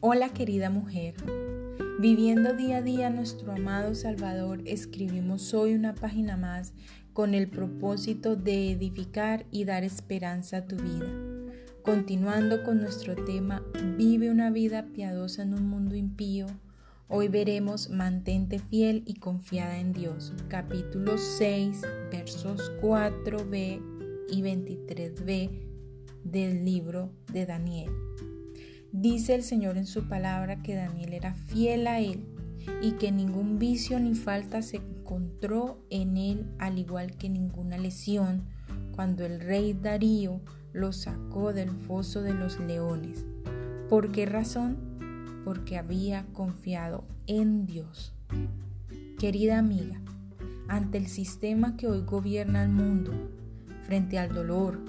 Hola querida mujer, viviendo día a día nuestro amado Salvador, escribimos hoy una página más con el propósito de edificar y dar esperanza a tu vida. Continuando con nuestro tema, vive una vida piadosa en un mundo impío. Hoy veremos Mantente fiel y confiada en Dios, capítulo 6, versos 4b y 23b del libro de Daniel. Dice el Señor en su palabra que Daniel era fiel a él y que ningún vicio ni falta se encontró en él, al igual que ninguna lesión, cuando el rey Darío lo sacó del foso de los leones. ¿Por qué razón? Porque había confiado en Dios. Querida amiga, ante el sistema que hoy gobierna el mundo, frente al dolor,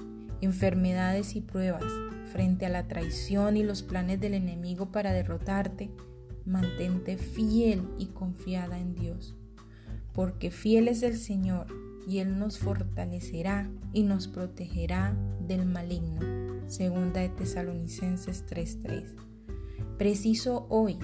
enfermedades y pruebas, frente a la traición y los planes del enemigo para derrotarte, mantente fiel y confiada en Dios, porque fiel es el Señor y Él nos fortalecerá y nos protegerá del maligno. Segunda de Tesalonicenses 3:3. Preciso hoy,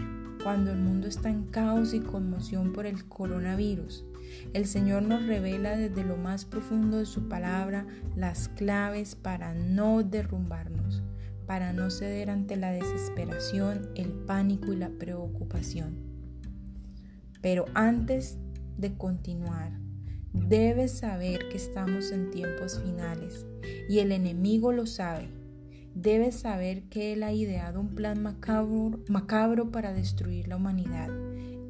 cuando el mundo está en caos y conmoción por el coronavirus, el Señor nos revela desde lo más profundo de su palabra las claves para no derrumbarnos para no ceder ante la desesperación, el pánico y la preocupación. Pero antes de continuar, debes saber que estamos en tiempos finales y el enemigo lo sabe. Debes saber que él ha ideado un plan macabro, macabro para destruir la humanidad.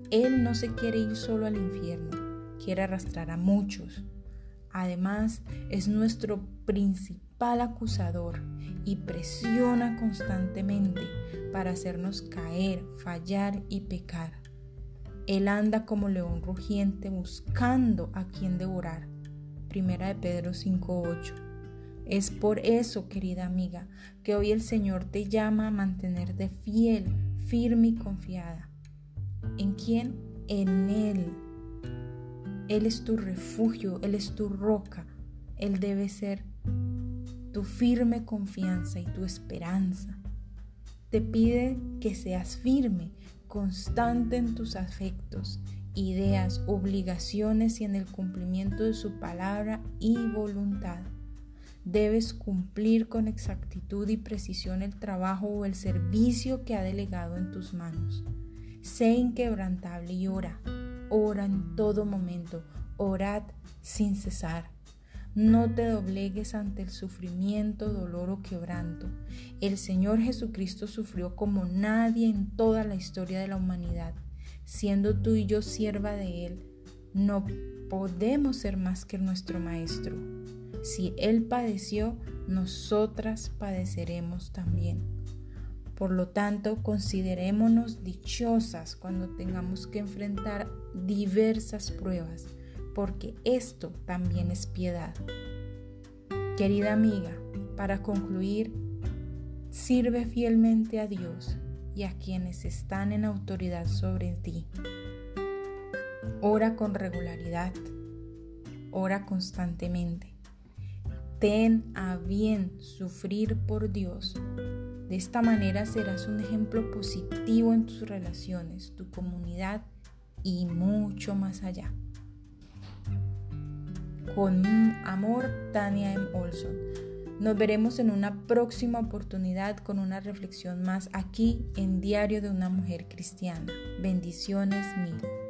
Él no se quiere ir solo al infierno, quiere arrastrar a muchos. Además, es nuestro principal acusador y presiona constantemente para hacernos caer, fallar y pecar. Él anda como león rugiente buscando a quien devorar. Primera de Pedro 5:8. Es por eso, querida amiga, que hoy el Señor te llama a mantenerte fiel, firme y confiada. ¿En quién? En Él. Él es tu refugio, Él es tu roca, Él debe ser tu firme confianza y tu esperanza. Te pide que seas firme, constante en tus afectos, ideas, obligaciones y en el cumplimiento de su palabra y voluntad. Debes cumplir con exactitud y precisión el trabajo o el servicio que ha delegado en tus manos. Sé inquebrantable y ora. Ora en todo momento. Orad sin cesar. No te doblegues ante el sufrimiento, dolor o quebranto. El Señor Jesucristo sufrió como nadie en toda la historia de la humanidad. Siendo tú y yo sierva de Él, no podemos ser más que nuestro Maestro. Si Él padeció, nosotras padeceremos también. Por lo tanto, considerémonos dichosas cuando tengamos que enfrentar diversas pruebas porque esto también es piedad. Querida amiga, para concluir, sirve fielmente a Dios y a quienes están en autoridad sobre ti. Ora con regularidad, ora constantemente. Ten a bien sufrir por Dios. De esta manera serás un ejemplo positivo en tus relaciones, tu comunidad y mucho más allá. Con amor, Tania M. Olson. Nos veremos en una próxima oportunidad con una reflexión más aquí en Diario de una Mujer Cristiana. Bendiciones mil.